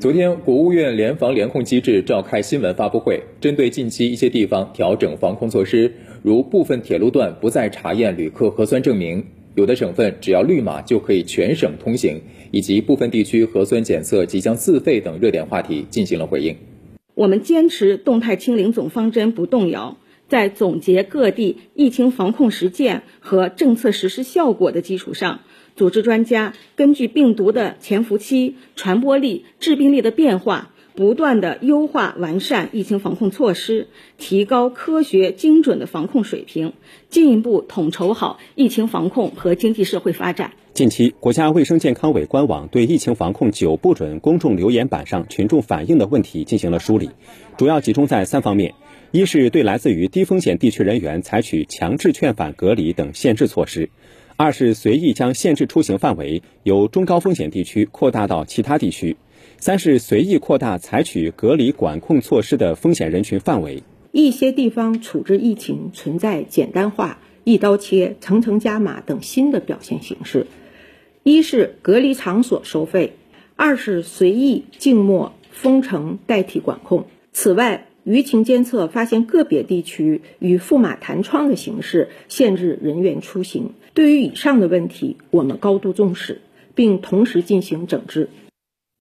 昨天，国务院联防联控机制召开新闻发布会，针对近期一些地方调整防控措施，如部分铁路段不再查验旅客核酸证明，有的省份只要绿码就可以全省通行，以及部分地区核酸检测即将自费等热点话题进行了回应。我们坚持动态清零总方针不动摇，在总结各地疫情防控实践和政策实施效果的基础上。组织专家根据病毒的潜伏期、传播力、致病力的变化，不断的优化完善疫情防控措施，提高科学精准的防控水平，进一步统筹好疫情防控和经济社会发展。近期，国家卫生健康委官网对疫情防控九不准公众留言板上群众反映的问题进行了梳理，主要集中在三方面：一是对来自于低风险地区人员采取强制劝返、隔离等限制措施。二是随意将限制出行范围由中高风险地区扩大到其他地区，三是随意扩大采取隔离管控措施的风险人群范围。一些地方处置疫情存在简单化、一刀切、层层加码等新的表现形式。一是隔离场所收费，二是随意静默封城代替管控。此外，舆情监测发现个别地区以驸马弹窗的形式限制人员出行。对于以上的问题，我们高度重视，并同时进行整治。